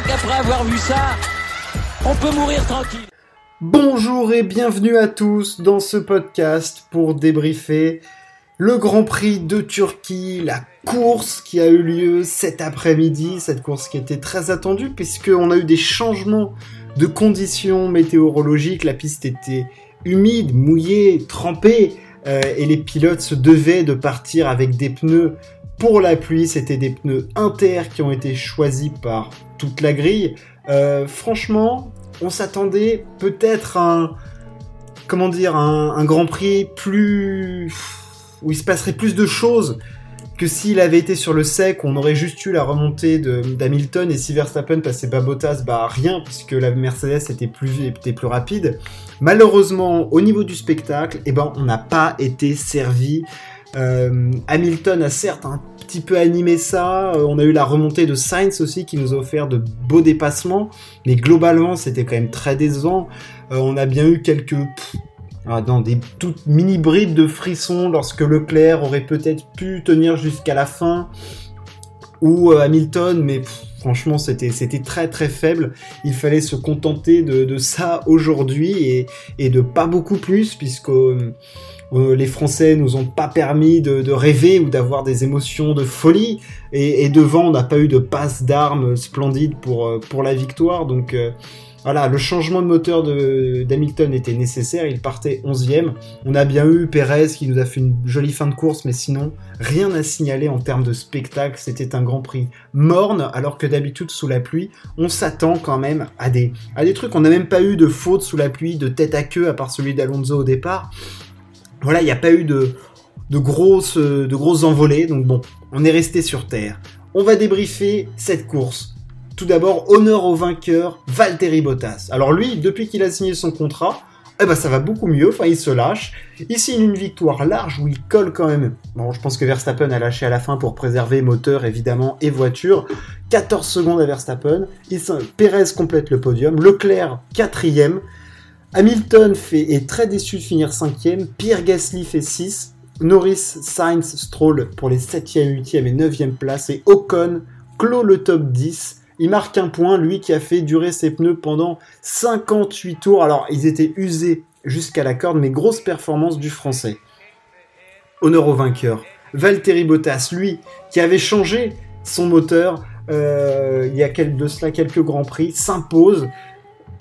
crois qu'après avoir vu ça, on peut mourir tranquille. Bonjour et bienvenue à tous dans ce podcast pour débriefer le Grand Prix de Turquie, la course qui a eu lieu cet après-midi, cette course qui était très attendue puisqu'on a eu des changements de conditions météorologiques, la piste était humide, mouillée, trempée, euh, et les pilotes se devaient de partir avec des pneus pour la pluie, c'était des pneus inter qui ont été choisis par toute la grille. Euh, franchement, on s'attendait peut-être à un, comment dire, un, Grand Prix plus où il se passerait plus de choses que s'il avait été sur le sec, on aurait juste eu la remontée d'Hamilton et si Verstappen passait pas Bottas, bah rien puisque la Mercedes était plus, était plus rapide. Malheureusement, au niveau du spectacle, eh ben on n'a pas été servi. Euh, Hamilton a certes un petit peu animé ça. Euh, on a eu la remontée de Sainz aussi qui nous a offert de beaux dépassements. Mais globalement, c'était quand même très décevant. Euh, on a bien eu quelques... Ah, dans des toutes mini brides de frissons lorsque Leclerc aurait peut-être pu tenir jusqu'à la fin ou Hamilton, mais franchement c'était c'était très très faible. Il fallait se contenter de, ça aujourd'hui et, et, de pas beaucoup plus puisque euh, les Français nous ont pas permis de, rêver ou d'avoir des émotions de folie. Et, devant, on n'a pas eu de passe d'armes splendide pour, euh, pour la victoire. Donc euh, voilà, le changement de moteur d'Hamilton était nécessaire. Il partait 11e. On a bien eu Perez qui nous a fait une jolie fin de course, mais sinon, rien à signaler en termes de spectacle. C'était un grand prix morne, alors que d'habitude, sous la pluie, on s'attend quand même à des, à des trucs. On n'a même pas eu de faute sous la pluie, de tête à queue, à part celui d'Alonso au départ voilà, il n'y a pas eu de, de, grosses, de grosses envolées, donc bon, on est resté sur Terre. On va débriefer cette course. Tout d'abord, honneur au vainqueur, Valtteri Bottas. Alors lui, depuis qu'il a signé son contrat, eh ben ça va beaucoup mieux, enfin il se lâche. Il signe une victoire large où il colle quand même. Bon, je pense que Verstappen a lâché à la fin pour préserver moteur évidemment et voiture. 14 secondes à Verstappen. Il, Perez complète le podium. Leclerc quatrième. Hamilton fait, est très déçu de finir 5ème, Pierre Gasly fait 6, Norris, Sainz, Stroll pour les 7e, 8e et 9e places, et Ocon clôt le top 10. Il marque un point, lui qui a fait durer ses pneus pendant 58 tours. Alors, ils étaient usés jusqu'à la corde, mais grosse performance du français. Honneur au vainqueur. Valtteri Bottas, lui, qui avait changé son moteur euh, il y a de cela quelques grands prix, s'impose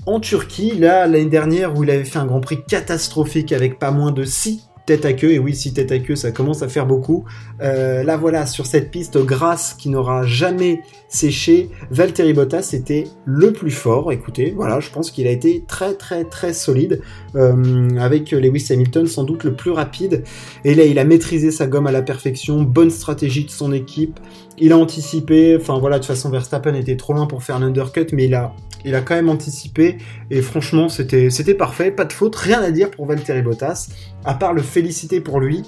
en Turquie, là, l'année dernière, où il avait fait un Grand Prix catastrophique avec pas moins de 6 tête à queue, et oui, si tête à queue, ça commence à faire beaucoup. Euh, là, voilà, sur cette piste grasse qui n'aura jamais séché, Valtteri Bottas était le plus fort. Écoutez, voilà, je pense qu'il a été très, très, très solide, euh, avec Lewis Hamilton sans doute le plus rapide. Et là, il a maîtrisé sa gomme à la perfection, bonne stratégie de son équipe. Il a anticipé, enfin voilà, de toute façon, Verstappen était trop loin pour faire un undercut, mais il a il a quand même anticipé et franchement c'était c'était parfait, pas de faute, rien à dire pour Valtteri Bottas, à part le féliciter pour lui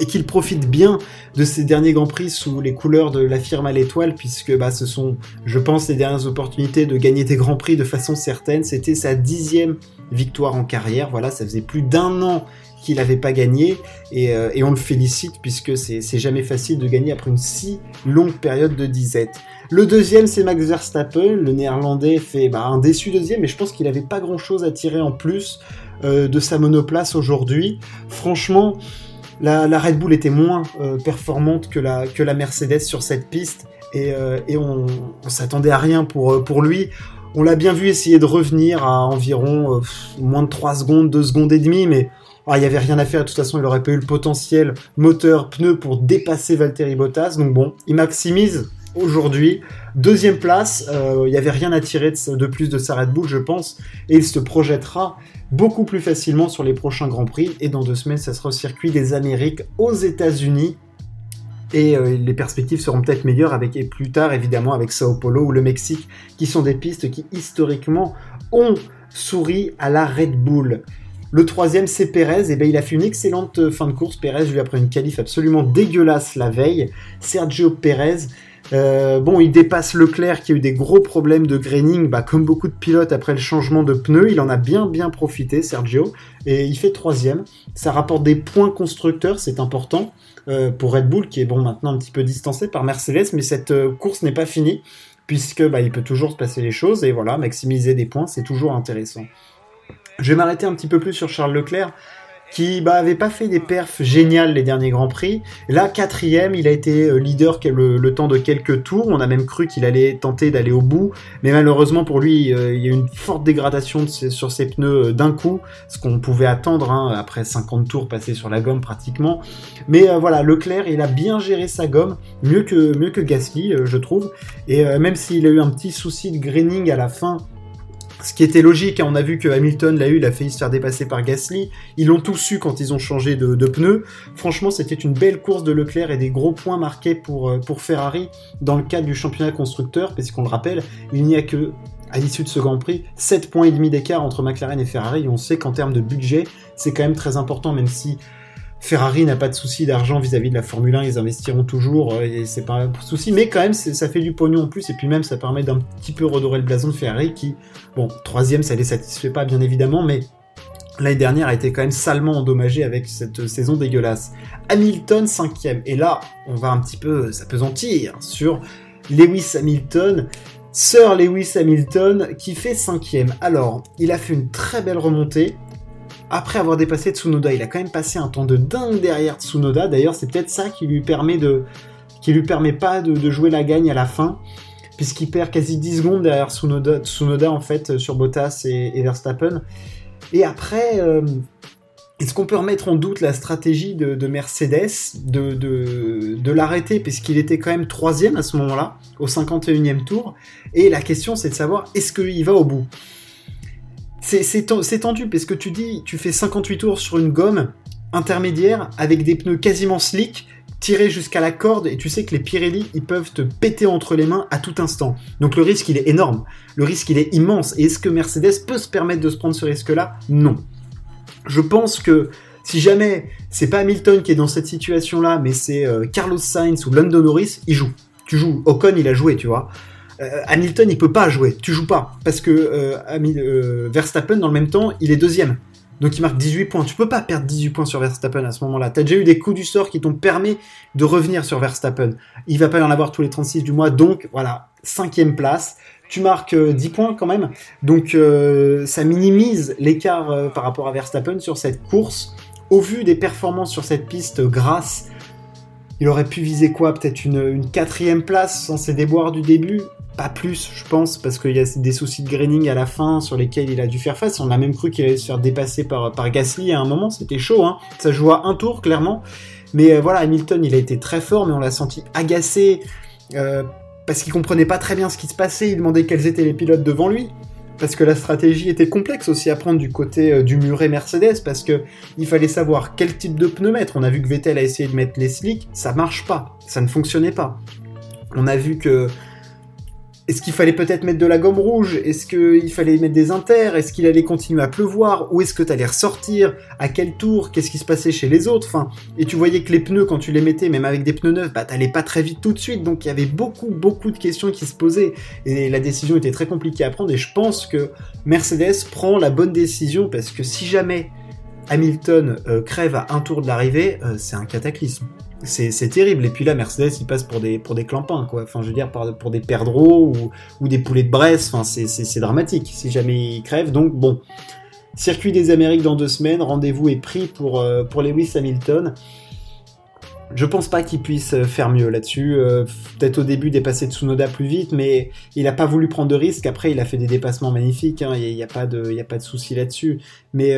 et qu'il profite bien de ses derniers grands prix sous les couleurs de la firme à l'étoile puisque bah, ce sont, je pense, les dernières opportunités de gagner des grands prix de façon certaine. C'était sa dixième victoire en carrière. Voilà, ça faisait plus d'un an qu'il n'avait pas gagné euh, et, on le félicite puisque c'est jamais facile de gagner après une si longue période de disette. Le deuxième c'est Max Verstappen, le néerlandais fait bah, un déçu deuxième mais je pense qu'il n'avait pas grand chose à tirer en plus euh, de sa monoplace aujourd'hui. Franchement, la, Red Bull était moins euh, performante que la, Mercedes sur cette piste et, on, on s'attendait à rien pour, pour lui. On l'a bien vu essayer de revenir à environ moins de 3 secondes, 2 secondes et demie, mais ah, il n'y avait rien à faire, de toute façon, il aurait pas eu le potentiel moteur, pneu pour dépasser Valtteri Bottas. Donc bon, il maximise aujourd'hui. Deuxième place, euh, il n'y avait rien à tirer de, plus de sa Red Bull, je pense, et il se projettera beaucoup plus facilement sur les prochains Grands Prix. Et dans deux semaines, ça sera au circuit des Amériques aux États-Unis. Et euh, les perspectives seront peut-être meilleures avec, et plus tard évidemment avec Sao Paulo ou le Mexique, qui sont des pistes qui historiquement ont souri à la Red Bull. Le troisième, c'est Pérez. Et ben, il a fait une excellente euh, fin de course. Pérez lui a pris une qualif absolument dégueulasse la veille. Sergio Pérez. Euh, bon, il dépasse Leclerc qui a eu des gros problèmes de graining, bah, comme beaucoup de pilotes après le changement de pneus. Il en a bien bien profité, Sergio, et il fait troisième. Ça rapporte des points constructeurs, c'est important euh, pour Red Bull qui est bon maintenant un petit peu distancé par Mercedes, mais cette course n'est pas finie puisque bah, il peut toujours se passer les choses, et voilà, maximiser des points, c'est toujours intéressant. Je vais m'arrêter un petit peu plus sur Charles Leclerc, qui bah, avait pas fait des perfs géniales les derniers Grands Prix. Là, quatrième, il a été euh, leader le, le temps de quelques tours. On a même cru qu'il allait tenter d'aller au bout, mais malheureusement pour lui, euh, il y a eu une forte dégradation sur ses pneus euh, d'un coup, ce qu'on pouvait attendre hein, après 50 tours passés sur la gomme pratiquement. Mais voilà, Leclerc, il a bien géré sa gomme, mieux que mieux que Gasly, je trouve. Et même s'il a eu un petit souci de graining à la fin ce qui était logique, hein, on a vu que Hamilton l'a eu, il a failli se faire dépasser par Gasly. Ils l'ont tous eu quand ils ont changé de, pneus. Franchement, c'était une belle course de Leclerc et des gros points marqués pour, euh, pour Ferrari dans le cadre du championnat constructeur, parce qu'on le rappelle, il n'y a que à l'issue de ce Grand Prix, 7 points et demi d'écart entre McLaren et Ferrari. Et on sait qu'en termes de budget, c'est quand même très important, même si Ferrari n'a pas de souci d'argent vis-à-vis de la Formule 1, ils investiront toujours, euh, et c'est pas un souci, mais quand même, ça fait du pognon en plus, et puis même, ça permet d'un petit peu redorer le blason de Ferrari, qui, bon, troisième, ça les satisfait pas, bien évidemment, mais l'année dernière a été quand même salement endommagée avec cette saison dégueulasse. Hamilton, cinquième, et là, on va un petit peu s'apesantir sur Lewis Hamilton, Sir Lewis Hamilton, qui fait cinquième. Alors, il a fait une très belle remontée, après avoir dépassé Tsunoda. Il a quand même passé un temps de dingue derrière Tsunoda. D'ailleurs, c'est peut-être ça qui lui permet de, qui lui permet pas de, jouer la gagne à la fin, puisqu'il perd quasi 10 secondes derrière Tsunoda, Tsunoda en fait sur Bottas et, Verstappen. Et après, euh, est-ce qu'on peut remettre en doute la stratégie de, Mercedes de, de, de l'arrêter, puisqu'il était quand même troisième à ce moment-là, au 51e tour? Et la question, c'est de savoir est-ce qu'il va au bout? C'est tendu parce que tu dis, tu fais 58 tours sur une gomme intermédiaire avec des pneus quasiment slick tirés jusqu'à la corde et tu sais que les Pirelli ils peuvent te péter entre les mains à tout instant. Donc le risque il est énorme, le risque il est immense. Et est-ce que Mercedes peut se permettre de se prendre ce risque-là? Non. Je pense que si jamais c'est pas Hamilton qui est dans cette situation-là, mais c'est euh, Carlos Sainz ou London Norris, il joue. Tu joues. Ocon il a joué, tu vois. Euh, Hamilton, il peut pas jouer. Tu joues pas. Parce que euh, euh, Verstappen, dans le même temps, il est deuxième. Donc il marque 18 points. Tu peux pas perdre 18 points sur Verstappen à ce moment-là. Tu as déjà eu des coups du sort qui t'ont permis de revenir sur Verstappen. Il va pas en avoir tous les 36 du mois. Donc voilà, cinquième place. Tu marques 10 points quand même. Donc ça minimise l'écart par rapport à Verstappen sur cette course. Au vu des performances sur cette piste grâce il aurait pu viser quoi? Peut-être une, quatrième place sans ses déboires du début? Pas plus, je pense, parce qu'il y a des soucis de graining à la fin sur lesquels il a dû faire face. On a même cru qu'il allait se faire dépasser par, Gasly à un moment, c'était chaud, hein. Ça joue à un tour, clairement. Mais euh, voilà, Hamilton, il a été très fort, mais on l'a senti agacé, euh, parce qu'il comprenait pas très bien ce qui se passait, il demandait quels étaient les pilotes devant lui. Parce que la stratégie était complexe aussi à prendre du côté euh, du muret Mercedes, parce que il fallait savoir quel type de pneu mettre. On a vu que Vettel a essayé de mettre les slicks, ça marche pas, ça ne fonctionnait pas. On a vu que est-ce qu'il fallait peut-être mettre de la gomme rouge? Est-ce qu'il fallait mettre des inters? Est-ce qu'il allait continuer à pleuvoir? Où est-ce que tu allais ressortir? À quel tour? Qu'est-ce qui se passait chez les autres? Et tu voyais que les pneus, quand tu les mettais, même avec des pneus neufs, bah, t'allais pas très vite tout de suite. Donc il y avait beaucoup, beaucoup de questions qui se posaient. Et la décision était très compliquée à prendre. Et je pense que Mercedes prend la bonne décision parce que si jamais Hamilton euh, crève à un tour de l'arrivée, euh, c'est un cataclysme c'est terrible. Et puis là, Mercedes, il passe pour des, pour des clampins, quoi. Enfin, je veux dire, pour des perdreaux ou, des poulets de Bresse. Enfin, c'est dramatique si jamais ils crèvent. Donc, bon. Circuit des Amériques dans deux semaines. Rendez-vous est pris pour, euh, pour Lewis Hamilton. Je pense pas qu'il puisse euh, faire mieux là-dessus. Euh, peut-être au début dépasser Tsunoda plus vite, mais il a pas voulu prendre de risques. Après, il a fait des dépassements magnifiques. Hein. Il n'y a, pas de, de souci là-dessus. Mais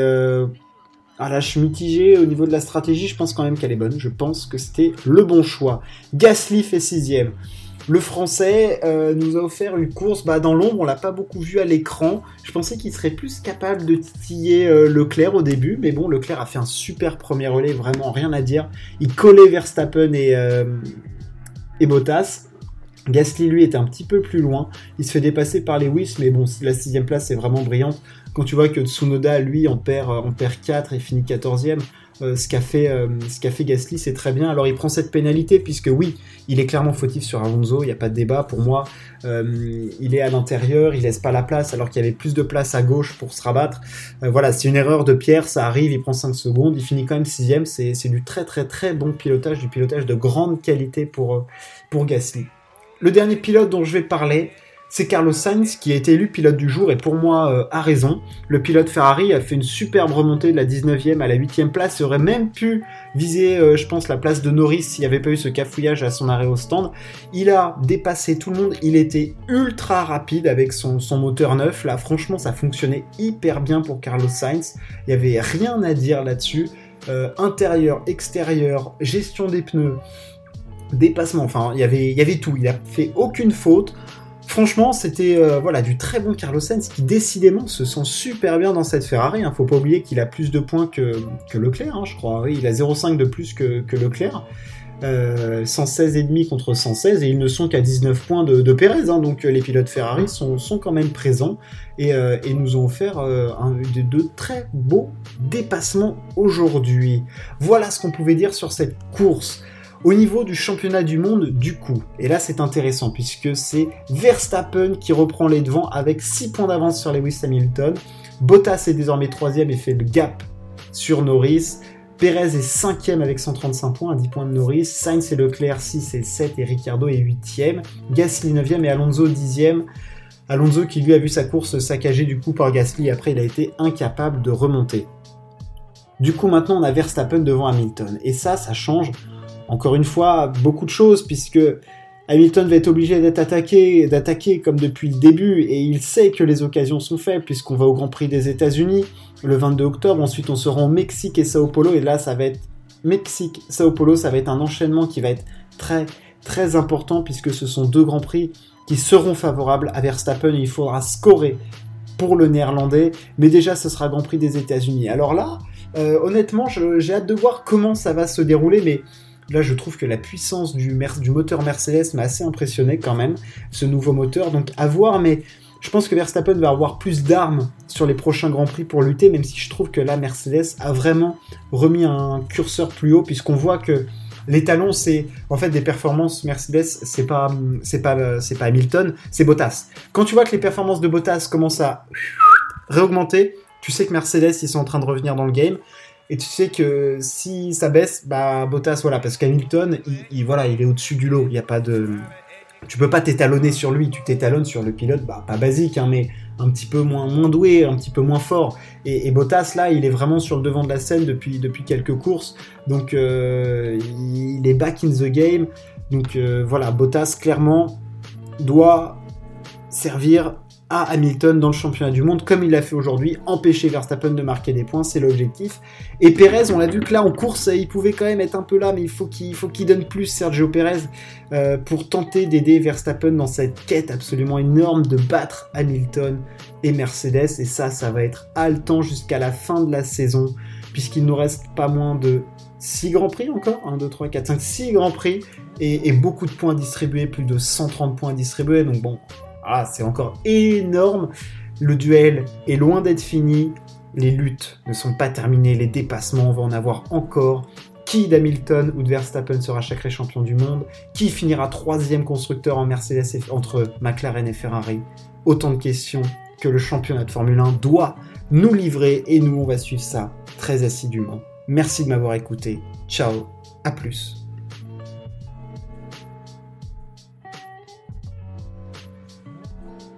ah là, je suis mitigé au niveau de la stratégie, je pense quand même qu'elle est bonne. Je pense que c'était le bon choix. Gasly fait sixième. Le français euh, nous a offert une course bah, dans l'ombre, on l'a pas beaucoup vu à l'écran. Je pensais qu'il serait plus capable de titiller euh, Leclerc au début, mais bon, Leclerc a fait un super premier relais, vraiment rien à dire. Il collait Verstappen et, euh, et Bottas. Gasly, lui, était un petit peu plus loin. Il se fait dépasser par Lewis, mais bon, la sixième place est vraiment brillante. Quand tu vois que Tsunoda, lui, en perd, en perd 4 et finit 14e, euh, ce qu'a fait, euh, fait Gasly, c'est très bien. Alors il prend cette pénalité, puisque oui, il est clairement fautif sur Alonso, il n'y a pas de débat. Pour moi, euh, il est à l'intérieur, il laisse pas la place, alors qu'il y avait plus de place à gauche pour se rabattre. voilà, c'est une erreur de Pierre, ça arrive, il prend 5 secondes, il finit quand même 6 c'est, c'est du très très très bon pilotage, du pilotage de grande qualité pour, pour Gasly. le dernier pilote dont je vais parler, c'est Carlos Sainz qui a été élu pilote du jour et pour moi euh, a raison. Le pilote Ferrari a fait une superbe remontée de la 19e à la 8e place et aurait même pu viser, euh, je pense, la place de Norris s'il n'y avait pas eu ce cafouillage à son arrêt au stand. Il a dépassé tout le monde, il était ultra rapide avec son, moteur neuf. Là, franchement, ça fonctionnait hyper bien pour Carlos Sainz. Il n'y avait rien à dire là-dessus. Euh, intérieur, extérieur, gestion des pneus, dépassement, enfin, il y avait, y avait tout. Il a fait aucune faute. Franchement, c'était euh, voilà du très bon Carlos Sainz qui décidément se sent super bien dans cette Ferrari. Hein. Faut pas oublier qu'il a plus de points que, Leclerc, hein, je crois. Oui, il a 0,5 de plus que, Leclerc. Euh, 116,5 contre 116 et ils ne sont qu'à 19 points de, Pérez. Hein. donc euh, les pilotes Ferrari sont, quand même présents et, euh, nous ont offert de, très beaux dépassements aujourd'hui. Voilà ce qu'on pouvait dire sur cette course. Au niveau du championnat du monde, du coup, et là c'est intéressant puisque c'est Verstappen qui reprend les devants avec 6 points d'avance sur Lewis Hamilton. Bottas est désormais 3 et fait le gap sur Norris. Perez est 5 avec 135 points à 10 points de Norris. Sainz et Leclerc 6 et 7 et Ricciardo est 8e. Gasly 9 et Alonso 10e. Alonso qui lui a vu sa course saccagée du coup par Gasly, après il a été incapable de remonter. Du coup maintenant on a Verstappen devant Hamilton. Et ça, ça change encore une fois, beaucoup de choses, puisque Hamilton va être obligé d'être attaqué, d'attaquer comme depuis le début, et il sait que les occasions sont faibles, puisqu'on va au Grand Prix des États-Unis le 22 octobre, ensuite on se rend au Mexique et Sao Paulo, et là ça va être Mexique, Sao Paulo, ça va être un enchaînement qui va être très très important, puisque ce sont deux Grands Prix qui seront favorables à Verstappen, il faudra scorer pour le néerlandais, mais déjà ce sera Grand Prix des États-Unis. Alors là, euh, honnêtement, j'ai hâte de voir comment ça va se dérouler, mais Là, je trouve que la puissance du, moteur Mercedes m'a assez impressionné quand même, ce nouveau moteur. Donc à voir, mais je pense que Verstappen va avoir plus d'armes sur les prochains Grands Prix pour lutter, même si je trouve que là, Mercedes a vraiment remis un curseur plus haut, puisqu'on voit que les talons, c'est en fait des performances Mercedes, c'est pas, pas, pas Hamilton, c'est Bottas. Quand tu vois que les performances de Bottas commencent à réaugmenter, tu sais que Mercedes, ils sont en train de revenir dans le game. Et tu sais que si ça baisse, bah Bottas, voilà, parce qu'Hamilton, il, voilà, il est au-dessus du lot. Il y a pas de, tu peux pas t'étalonner sur lui. Tu t'étalonnes sur le pilote, bah pas basique, hein, mais un petit peu moins, moins doué, un petit peu moins fort. Et, Bottas là, il est vraiment sur le devant de la scène depuis depuis quelques courses. Donc euh, il est back in the game. Donc euh, voilà, Bottas clairement doit servir à Hamilton dans le championnat du monde, comme il l'a fait aujourd'hui, empêcher Verstappen de marquer des points, c'est l'objectif. Et Perez, on l'a vu que là en course, il pouvait quand même être un peu là, mais il faut qu'il faut qu'il donne plus Sergio Perez euh, pour tenter d'aider Verstappen dans cette quête absolument énorme de battre Hamilton et Mercedes. Et ça, ça va être haletant jusqu'à la fin de la saison, puisqu'il nous reste pas moins de 6 grands prix encore 1, 2, 3, 4, 5, 6 grands prix et, et beaucoup de points distribués, plus de 130 points distribués. Donc bon, ah, c'est encore énorme. Le duel est loin d'être fini. Les luttes ne sont pas terminées. Les dépassements, on va en avoir encore. Qui d'Hamilton ou de Verstappen sera sacré champion du monde? Qui finira troisième constructeur en Mercedes entre McLaren et Ferrari? Autant de questions que le championnat de Formule 1 doit nous livrer et nous on va suivre ça très assidûment. Merci de m'avoir écouté. Ciao, à plus.